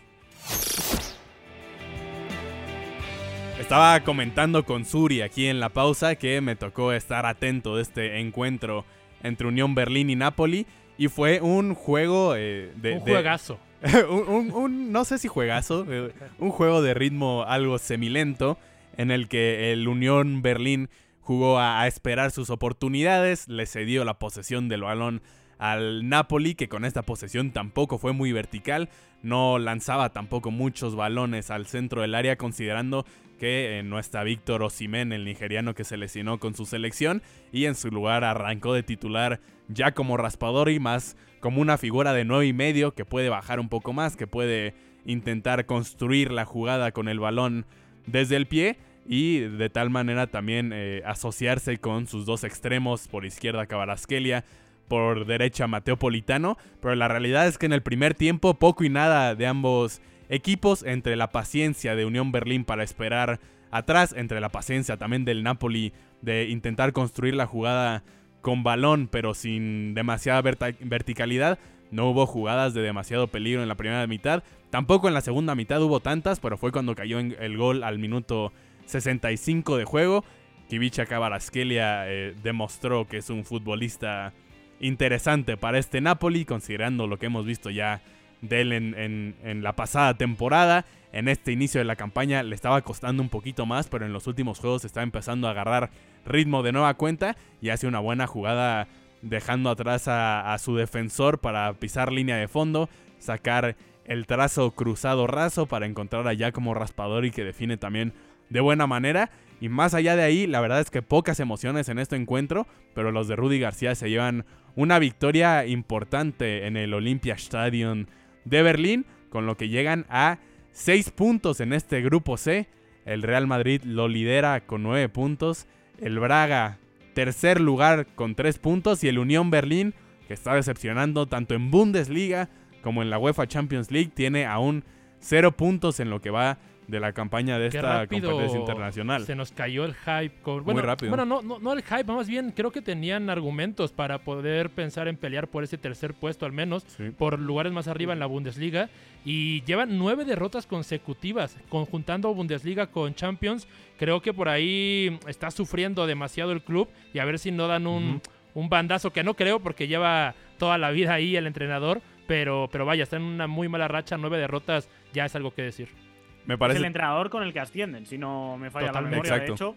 S1: Estaba comentando con Suri aquí en la pausa que me tocó estar atento de este encuentro entre Unión Berlín y Napoli y fue un juego eh, de...
S6: Un juegazo.
S1: un, no sé si juegazo, eh, un juego de ritmo algo semilento en el que el Unión Berlín jugó a, esperar sus oportunidades, le cedió la posesión del balón al Napoli, que con esta posesión tampoco fue muy vertical, no lanzaba tampoco muchos balones al centro del área, considerando que eh, no está Víctor Osimen, el nigeriano que se lesionó con su selección, y en su lugar arrancó de titular ya como raspador y más como una figura de 9 y medio que puede bajar un poco más, que puede intentar construir la jugada con el balón desde el pie y de tal manera también eh, asociarse con sus dos extremos, por izquierda Cabarasquelia, por derecha Mateo Politano, pero la realidad es que en el primer tiempo poco y nada de ambos equipos, entre la paciencia de Unión Berlín para esperar atrás, entre la paciencia también del Napoli de intentar construir la jugada con balón pero sin demasiada verticalidad, no hubo jugadas de demasiado peligro en la primera mitad, tampoco en la segunda mitad hubo tantas, pero fue cuando cayó el gol al minuto 65 de juego. Kivicha Kabaraskelia eh, demostró que es un futbolista interesante para este Napoli, considerando lo que hemos visto ya de él en, la pasada temporada. En este inicio de la campaña le estaba costando un poquito más, pero en los últimos juegos está empezando a agarrar ritmo de nueva cuenta y hace una buena jugada dejando atrás a, a su defensor para pisar línea de fondo, sacar el trazo cruzado raso para encontrar allá como raspador y que define también de buena manera. Y más allá de ahí, la verdad es que pocas emociones en este encuentro, pero los de Rudy García se llevan una victoria importante en el Olympia Stadium de Berlín, con lo que llegan a 6 puntos en este grupo C. El Real Madrid lo lidera con 9 puntos. El Braga, tercer lugar con 3 puntos. Y el Unión Berlín, que está decepcionando tanto en Bundesliga como en la UEFA Champions League, tiene aún 0 puntos en lo que va de la campaña de esta competencia internacional.
S6: Se nos cayó el hype. Con, bueno, Muy rápido. Bueno, no, no, no, el hype, más bien creo que tenían argumentos para poder pensar en pelear por ese tercer puesto al menos, por lugares más arriba en la Bundesliga. Y llevan nueve derrotas consecutivas, conjuntando Bundesliga con Champions. Creo que por ahí está sufriendo demasiado el club y a ver si no dan un, un bandazo, que no creo porque lleva toda la vida ahí el entrenador. Pero, pero vaya, está en una muy mala racha, nueve derrotas, ya es algo que decir.
S3: Es el entrenador con el que ascienden, si no me falla la memoria, de hecho.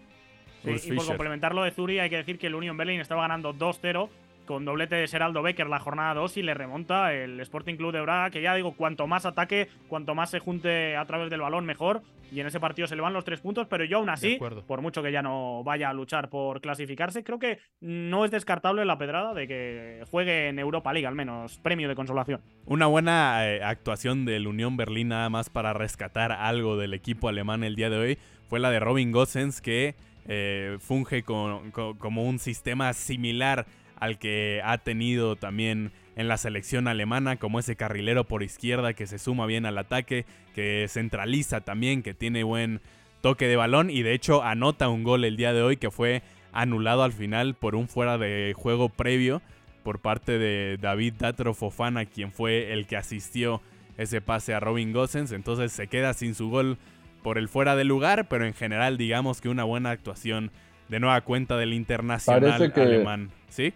S3: y por complementar lo de Zuri, hay que decir que el Union Berlin estaba ganando 2-0 con doblete de Seraldo Becker la jornada 2 y le remonta el Sporting Club de Braga, que ya digo, cuanto más ataque, cuanto más se junte a través del balón, mejor. Y en ese partido se le van los tres puntos, pero yo aún así, por mucho que ya no vaya a luchar por clasificarse, creo que no es descartable la pedrada de que juegue en Europa League, al menos premio de consolación.
S1: Una buena eh, actuación del Unión Berlín nada más para rescatar algo del equipo alemán el día de hoy fue la de Robin Gossens que eh, funge como un sistema similar al que ha tenido también en la selección alemana, como ese carrilero por izquierda que se suma bien al ataque, que centraliza también, que tiene buen toque de balón y de hecho anota un gol el día de hoy que fue anulado al final por un fuera de juego previo por parte de David Datro Fofana, quien fue el que asistió ese pase a Robin Gossens, entonces se queda sin su gol por el fuera de lugar, pero en general digamos que una buena actuación de nueva cuenta del internacional alemán, ¿sí?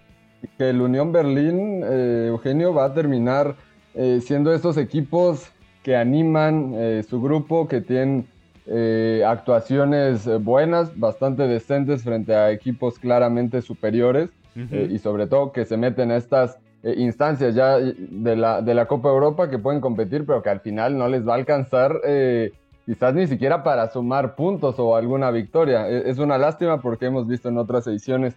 S2: Que el Unión Berlín, eh, Eugenio, va a terminar eh, siendo estos equipos que animan eh, su grupo, que tienen actuaciones buenas, bastante decentes frente a equipos claramente superiores y sobre todo que se meten a estas instancias ya de la, de la Copa Europa que pueden competir, pero que al final no les va a alcanzar quizás ni siquiera para sumar puntos o alguna victoria. E, es una lástima porque hemos visto en otras ediciones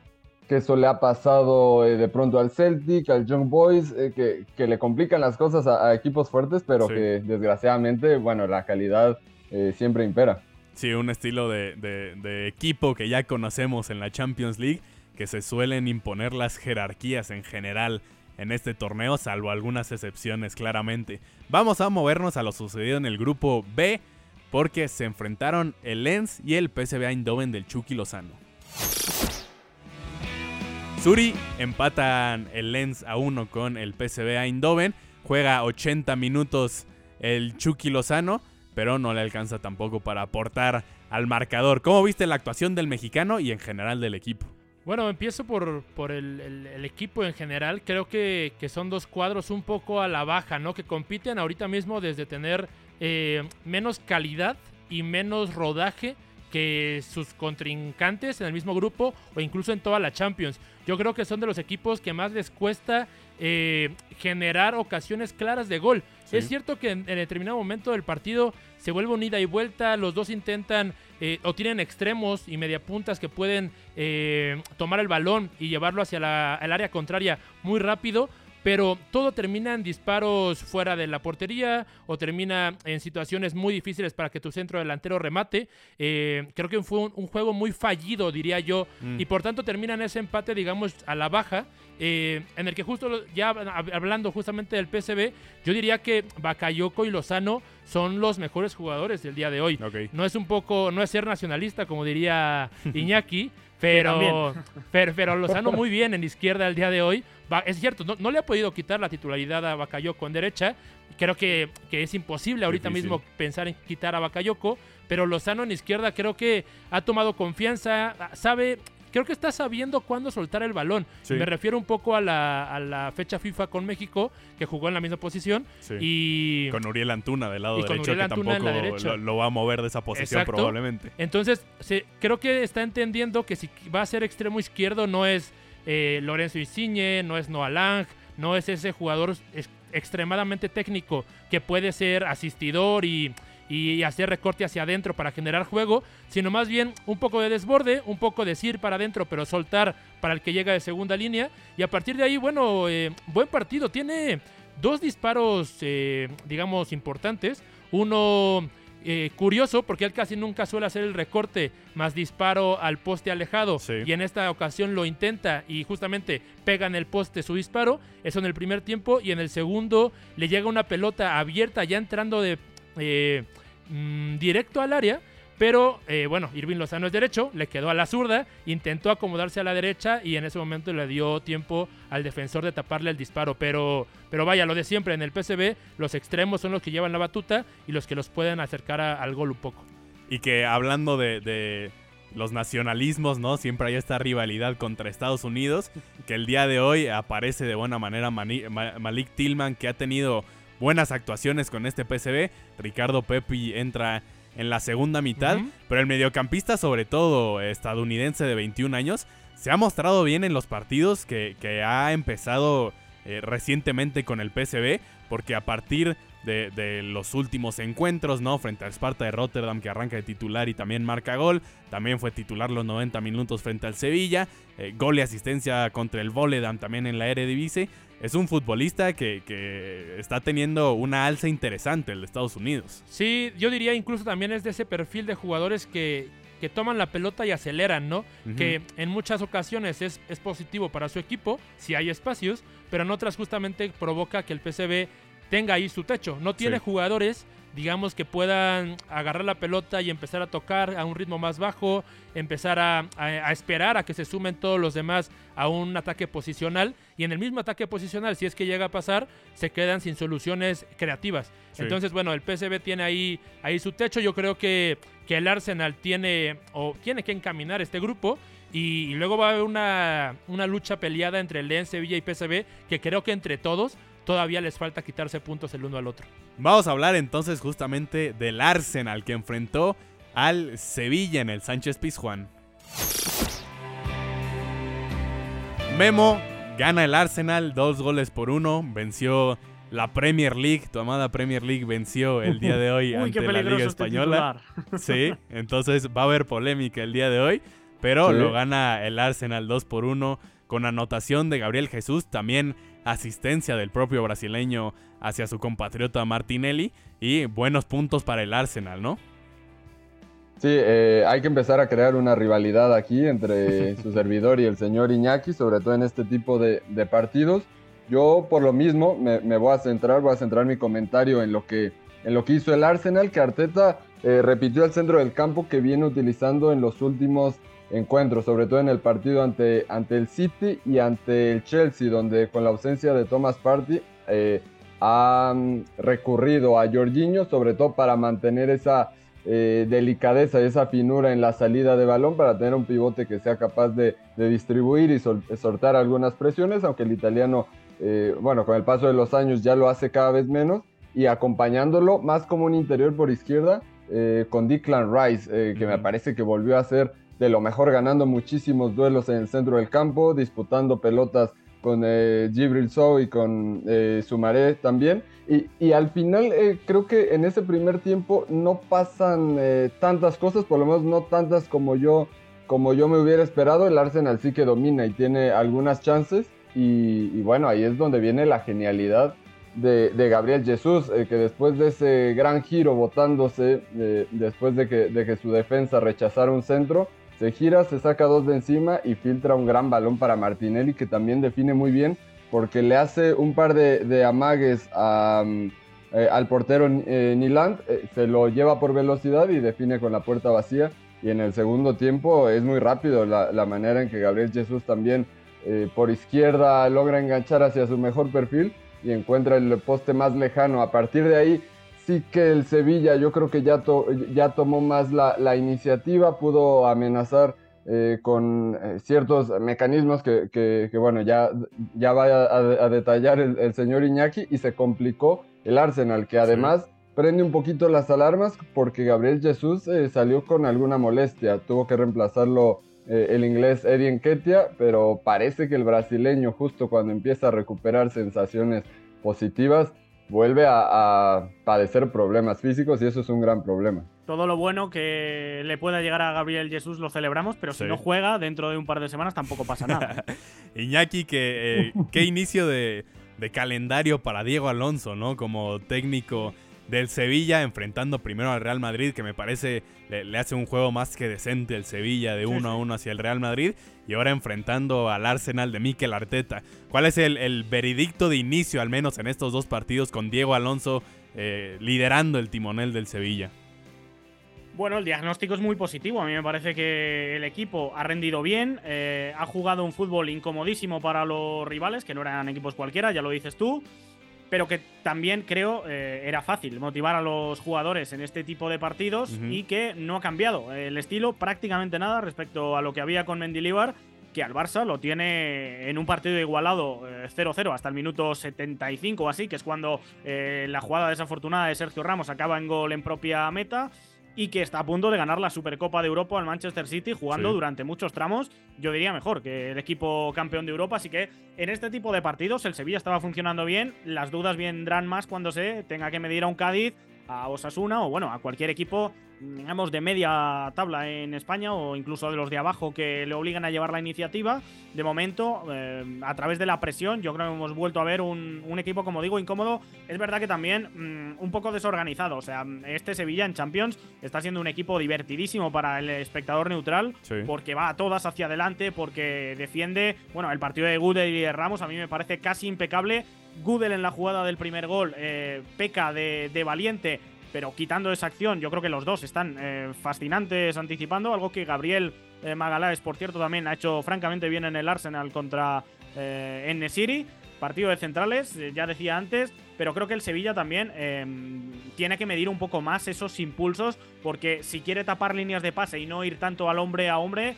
S2: que eso le ha pasado eh, de pronto al Celtic, al Young Boys, eh, que, le complican las cosas a, equipos fuertes, pero que desgraciadamente, bueno, la calidad eh, siempre impera.
S1: Sí, un estilo de, equipo que ya conocemos en la Champions League, que se suelen imponer las jerarquías en general en este torneo, salvo algunas excepciones claramente. Vamos a movernos a lo sucedido en el grupo B, porque se enfrentaron el Lens y el PSV Eindhoven del Chucky Lozano. Suri empatan el Lens a uno con el PSV Eindhoven. Juega 80 minutos el Chucky Lozano, pero no le alcanza tampoco para aportar al marcador. ¿Cómo viste la actuación del mexicano y en general del equipo?
S6: Bueno, empiezo por, por el, equipo en general. Creo que, son dos cuadros un poco a la baja, ¿no? Que compiten ahorita mismo desde tener eh, menos calidad y menos rodaje que sus contrincantes en el mismo grupo o incluso en toda la Champions. Yo creo que son de los equipos que más les cuesta eh, generar ocasiones claras de gol. Es cierto que en, determinado momento del partido se vuelve unida y vuelta, los dos intentan eh, o tienen extremos y mediapuntas que pueden eh, tomar el balón y llevarlo hacia el área contraria muy rápido, pero todo termina en disparos fuera de la portería o termina en situaciones muy difíciles para que tu centro delantero remate. Eh, creo que fue un, juego muy fallido, diría yo, mm. y por tanto termina en ese empate, digamos, a la baja, eh, en el que justo ya hablando justamente del PSB, yo diría que Bakayoko y Lozano son los mejores jugadores del día de hoy. No es un poco, no es ser nacionalista, como diría Iñaki, pero, pero, pero, Lozano muy bien en izquierda el día de hoy. es cierto, no, le ha podido quitar la titularidad a Bakayoko en derecha. Creo que, que es imposible ahorita mismo pensar en quitar a Bakayoko. Pero Lozano en izquierda creo que ha tomado confianza, sabe, creo que está sabiendo cuándo soltar el balón. Me refiero un poco a la, fecha FIFA con México, que jugó en la misma posición. Y
S1: con Uriel Antuna del lado derecho, que tampoco lo, va a mover de esa posición probablemente.
S6: Entonces, creo que está entendiendo que si va a ser extremo izquierdo no es eh, Lorenzo Insigne, no es Noah Lang, no es ese jugador extremadamente técnico que puede ser asistidor y y hacer recorte hacia adentro para generar juego, sino más bien un poco de desborde, un poco de ir para adentro, pero soltar para el que llega de segunda línea. Y a partir de ahí, bueno, eh, buen partido. Tiene dos disparos, eh, digamos, importantes. Uno eh, curioso, porque él casi nunca suele hacer el recorte más disparo al poste alejado. Y en esta ocasión lo intenta y justamente pega en el poste su disparo. Eso en el primer tiempo. Y en el segundo le llega una pelota abierta ya entrando de eh, mm, directo al área. Pero eh, bueno, Irving Lozano es derecho, le quedó a la zurda, intentó acomodarse a la derecha y en ese momento le dio tiempo al defensor de taparle el disparo. Pero, pero vaya, lo de siempre, en el PCB los extremos son los que llevan la batuta y los que los pueden acercar al gol un poco.
S1: Y que hablando de, los nacionalismos, ¿no? Siempre hay esta rivalidad contra Estados Unidos, que el día de hoy aparece de buena manera Malik Tillman, que ha tenido buenas actuaciones con este PCB. Ricardo Pepi entra en la segunda mitad, pero el mediocampista, sobre todo estadounidense de 21 años, se ha mostrado bien en los partidos que, ha empezado eh, recientemente con el PCB, porque a partir de, los últimos encuentros, ¿no? Frente al Sparta de Rotterdam, que arranca de titular y también marca gol. También fue titular los 90 minutos frente al Sevilla. Eh, gol y asistencia contra el Voledam también en la Eredivisie es un futbolista que, está teniendo una alza interesante el de Estados Unidos.
S6: Sí, yo diría incluso también es de ese perfil de jugadores que, que toman la pelota y aceleran, ¿no? Que en muchas ocasiones es, es, positivo para su equipo, si hay espacios, pero en otras justamente provoca que el PCB tenga ahí su techo. No tiene jugadores digamos que puedan agarrar la pelota y empezar a tocar a un ritmo más bajo, empezar a, esperar a que se sumen todos los demás a un ataque posicional. Y en el mismo ataque posicional, si es que llega a pasar, se quedan sin soluciones creativas. Entonces, bueno, el PSV tiene ahí, ahí su techo, yo creo que, que el Arsenal tiene o tiene que encaminar este grupo. Y, luego va a haber una, una lucha peleada entre el Lens, Sevilla y PSV que creo que entre todos todavía les falta quitarse puntos el uno al otro.
S1: Vamos a hablar entonces justamente del Arsenal que enfrentó al Sevilla en el Sánchez Pizjuán. Memo gana el Arsenal dos goles por uno, venció la Premier League, tu amada Premier League venció el día de hoy ante la Liga este Española. sí, entonces va a haber polémica el día de hoy, pero lo gana el Arsenal 2 por 1 con anotación de Gabriel Jesús, también asistencia del propio brasileño hacia su compatriota Martinelli y buenos puntos para el Arsenal, ¿no?
S2: Sí, eh, hay que empezar a crear una rivalidad aquí entre su servidor y el señor Iñaki, sobre todo en este tipo de, partidos. Yo por lo mismo me, voy a centrar, voy a centrar mi comentario en lo que, en lo que hizo el Arsenal, que Arteta eh, repitió el centro del campo que viene utilizando en los últimos encuentros, sobre todo en el partido ante, ante el City y ante el Chelsea, donde con la ausencia de Thomas Partey eh, han recurrido a Jorginho, sobre todo para mantener esa eh, delicadeza y esa finura en la salida de balón, para tener un pivote que sea capaz de, distribuir y soltar algunas presiones, aunque el italiano, eh, bueno, con el paso de los años ya lo hace cada vez menos, y acompañándolo más como un interior por izquierda con Declan Rice, que me parece que volvió a ser de lo mejor, ganando muchísimos duelos en el centro del campo, disputando pelotas con eh, Gibril Sow y con eh, también. Y, al final eh, creo que en ese primer tiempo no pasan eh, tantas cosas, por lo menos no tantas como yo, como yo me hubiera esperado. El Arsenal sí que domina y tiene algunas chances. Y, bueno, ahí es donde viene la genialidad de, Gabriel Jesús, que después de ese gran giro botándose, después de que, de que su defensa rechazara un centro, se gira, se saca dos de encima y filtra un gran balón para Martinelli que también define muy bien porque le hace un par de, amagues mm, eh, al portero eh, Niland, eh, se lo lleva por velocidad y define con la puerta vacía. Y en el segundo tiempo es muy rápido la, manera en que Gabriel Jesús también por izquierda logra enganchar hacia su mejor perfil y encuentra el poste más lejano. A partir de ahí sí que el Sevilla yo creo que ya, ya tomó más la, iniciativa, pudo amenazar eh, con eh, ciertos mecanismos que, bueno, ya, ya va a, detallar el, señor Iñaki y se complicó el Arsenal, que además prende un poquito las alarmas porque Gabriel Jesús eh, salió con alguna molestia, tuvo que reemplazarlo el inglés Eddie Enquetia, pero parece que el brasileño justo cuando empieza a recuperar sensaciones positivas, vuelve a, padecer problemas físicos y eso es un gran problema.
S3: Todo lo bueno que le pueda llegar a Gabriel Jesús lo celebramos, pero si no juega dentro de un par de semanas tampoco pasa nada.
S1: Iñaki, que, eh, qué inicio de, de calendario para Diego Alonso, ¿no? Como técnico del Sevilla enfrentando primero al Real Madrid, que me parece le, hace un juego más que decente el Sevilla de uno a uno hacia el Real Madrid, y ahora enfrentando al Arsenal de Mikel Arteta. ¿Cuál es el, veredicto de inicio, al menos en estos dos partidos, con Diego Alonso eh, liderando el timonel del Sevilla?
S3: Bueno, el diagnóstico es muy positivo. A mí me parece que el equipo ha rendido bien, eh, ha jugado un fútbol incomodísimo para los rivales, que no eran equipos cualquiera, ya lo dices tú pero que también creo eh, era fácil motivar a los jugadores en este tipo de partidos y que no ha cambiado el estilo prácticamente nada respecto a lo que había con Mendilibar, que al Barça lo tiene en un partido igualado 0-0 eh, hasta el minuto 75 o así, que es cuando eh, la jugada desafortunada de Sergio Ramos acaba en gol en propia meta y que está a punto de ganar la Supercopa de Europa al Manchester City jugando durante muchos tramos, yo diría mejor que el equipo campeón de Europa, así que en este tipo de partidos el Sevilla estaba funcionando bien, las dudas vendrán más cuando se tenga que medir a un Cádiz, a Osasuna o bueno, a cualquier equipo digamos, de media tabla en España o incluso de los de abajo que le obligan a llevar la iniciativa. De momento, eh, a través de la presión, yo creo que hemos vuelto a ver un, equipo, como digo, incómodo. Es verdad que también mm, un poco desorganizado. O sea, este Sevilla en Champions está siendo un equipo divertidísimo para el espectador neutral porque va a todas hacia adelante, porque defiende. Bueno, el partido de Gudel y de Ramos a mí me parece casi impecable. Gudel en la jugada del primer gol eh, peca de, valiente pero quitando esa acción, yo creo que los dos están eh, fascinantes anticipando, algo que Gabriel eh, Magaláes, por cierto, también ha hecho francamente bien en el Arsenal contra eh, Nesiri. Partido de centrales, eh, ya decía antes, pero creo que el Sevilla también tiene que medir un poco más esos impulsos, porque si quiere tapar líneas de pase y no ir tanto al hombre a hombre,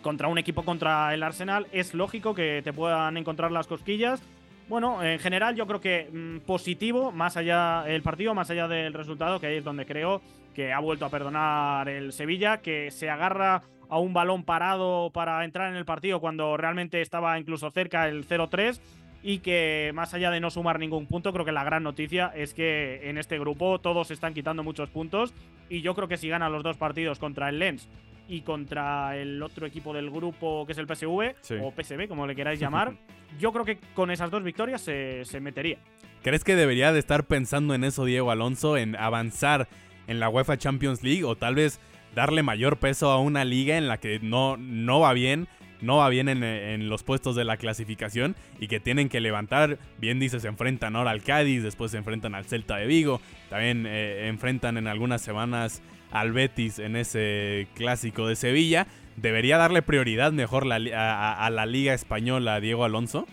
S3: contra un equipo contra el Arsenal, es lógico que te puedan encontrar las cosquillas bueno, en general yo creo que mm, positivo, más allá el partido, más allá del resultado, que ahí es donde creo que ha vuelto a perdonar el Sevilla, que se agarra a un balón parado para entrar en el partido cuando realmente estaba incluso cerca el 0-3 y que más allá de no sumar ningún punto, creo que la gran noticia es que en este grupo todos están quitando muchos puntos y yo creo que si ganan los dos partidos contra el Lens y contra el otro equipo del grupo que es el PSV o PSV, como le queráis llamar, yo creo que con esas dos victorias se, metería.
S1: ¿Crees que debería de estar pensando en eso Diego Alonso, en avanzar en la UEFA Champions League o tal vez darle mayor peso a una liga en la que no, no va bien, no va bien en, los puestos de la clasificación y que tienen que levantar, bien dices, se enfrentan ahora al Cádiz, después se enfrentan al Celta de Vigo, también eh, enfrentan en algunas semanas al Betis en ese clásico de Sevilla. ¿debería darle prioridad mejor a, la Liga Española Diego Alonso?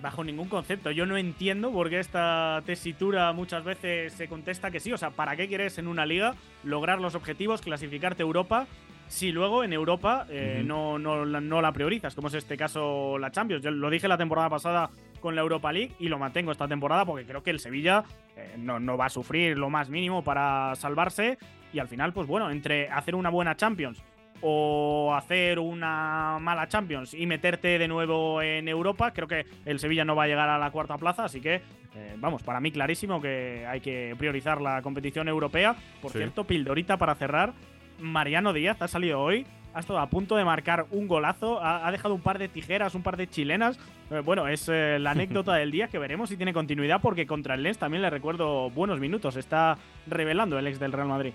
S3: Bajo ningún concepto. Yo no entiendo por qué esta tesitura muchas veces se contesta que sí. O sea, ¿para qué quieres en una liga lograr los objetivos, clasificarte a Europa si luego en Europa eh, no, no, no, la priorizas, como es este caso la Champions. Yo lo dije la temporada pasada con la Europa League y lo mantengo esta temporada porque creo que el Sevilla eh, no, no, va a sufrir lo más mínimo para salvarse. Y al final, pues bueno, entre hacer una buena Champions o hacer una mala Champions y meterte de nuevo en Europa, creo que el Sevilla no va a llegar a la cuarta plaza, así que eh, vamos, para mí clarísimo que hay que priorizar la competición europea. Por cierto, Pildorita para cerrar, Mariano Díaz ha salido hoy, ha estado a punto de marcar un golazo, ha, dejado un par de tijeras, un par de chilenas. Eh, bueno, es eh, la anécdota del día que veremos si tiene continuidad porque contra el Lens también le recuerdo buenos minutos. Está revelando el ex del Real Madrid.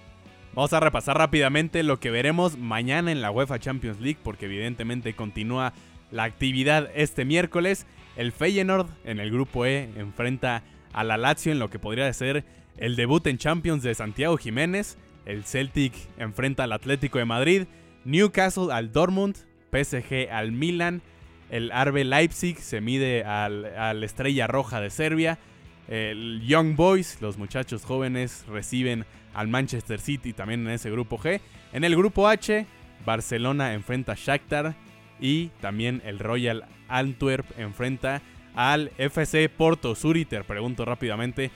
S1: Vamos a repasar rápidamente lo que veremos mañana en la UEFA Champions League porque evidentemente continúa la actividad este miércoles. El Feyenoord en el grupo E enfrenta a la Lazio en lo que podría ser el debut en Champions de Santiago Jiménez. El Celtic enfrenta al Atlético de Madrid, Newcastle al Dortmund, PSG al Milan, el RB Leipzig se mide al, Estrella Roja de Serbia, el Young Boys, los muchachos jóvenes, reciben al Manchester City también en ese grupo G. En el grupo H, Barcelona enfrenta a Shakhtar y también el Royal Antwerp enfrenta al FC Porto Suriter. Pregunto rápidamente,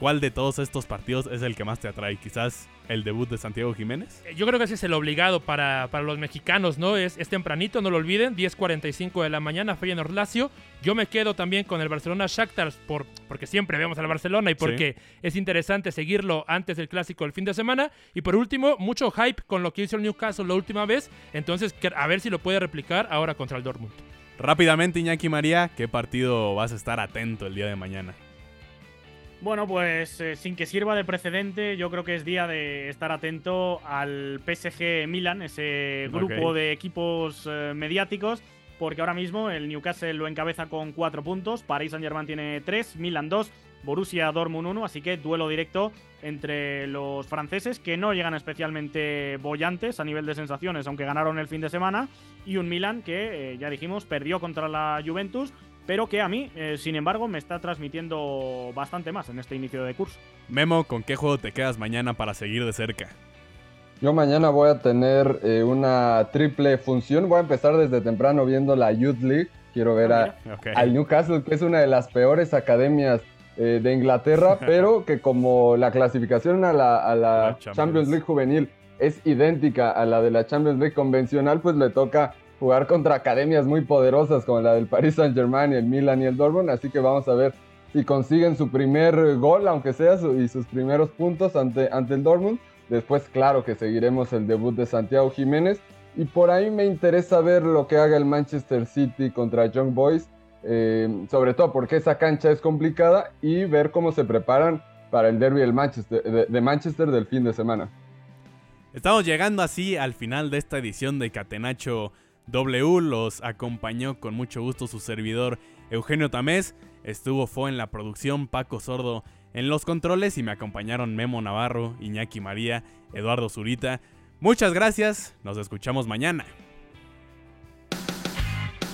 S1: ¿Cuál de todos estos partidos es el que más te atrae? Quizás el debut de Santiago Jiménez.
S6: Eh, yo creo que ese es el obligado para, para los mexicanos, ¿no? Es, es, tempranito, no lo olviden, 10.45 de la mañana, Feyenoord Lazio. Yo me quedo también con el Barcelona Shakhtar por, porque siempre vemos al Barcelona y porque es interesante seguirlo antes del clásico del fin de semana. Y por último, mucho hype con lo que hizo el Newcastle la última vez. Entonces, a ver si lo puede replicar ahora contra el Dortmund.
S1: Rápidamente, Iñaki María, ¿qué partido vas a estar atento el día de mañana?
S3: Bueno, pues eh, sin que sirva de precedente, yo creo que es día de estar atento al PSG Milan, ese grupo de equipos eh, mediáticos, porque ahora mismo el Newcastle lo encabeza con cuatro puntos, Paris Saint-Germain tiene tres, Milan dos, Borussia Dortmund uno, así que duelo directo entre los franceses que no llegan especialmente bollantes a nivel de sensaciones, aunque ganaron el fin de semana, y un Milan que, eh, ya dijimos, perdió contra la Juventus, pero que a mí, eh, sin embargo, me está transmitiendo bastante más en este inicio de curso.
S1: Memo, ¿con qué juego te quedas mañana para seguir de cerca?
S2: Yo mañana voy a tener eh, una triple función. Voy a empezar desde temprano viendo la Youth League. Quiero ver ah, a, al Newcastle, que es una de las peores academias eh, de Inglaterra, pero que como la clasificación a la, Champions League juvenil es idéntica a la de la Champions League convencional, pues le toca jugar contra academias muy poderosas como la del Paris Saint Germain, el Milan y el Dortmund, así que vamos a ver si consiguen su primer gol, aunque sea, y sus primeros puntos ante, ante el Dortmund. Después, claro que seguiremos el debut de Santiago Jiménez. Y por ahí me interesa ver lo que haga el Manchester City contra Young Boys, eh, sobre todo porque esa cancha es complicada y ver cómo se preparan para el derby de Manchester del fin de semana.
S1: Estamos llegando así al final de esta edición de Catenacho W los acompañó con mucho gusto su servidor Eugenio Tamés. Estuvo fue en la producción Paco Sordo en los controles y me acompañaron Memo Navarro, Iñaki María, Eduardo Zurita. Muchas gracias, nos escuchamos mañana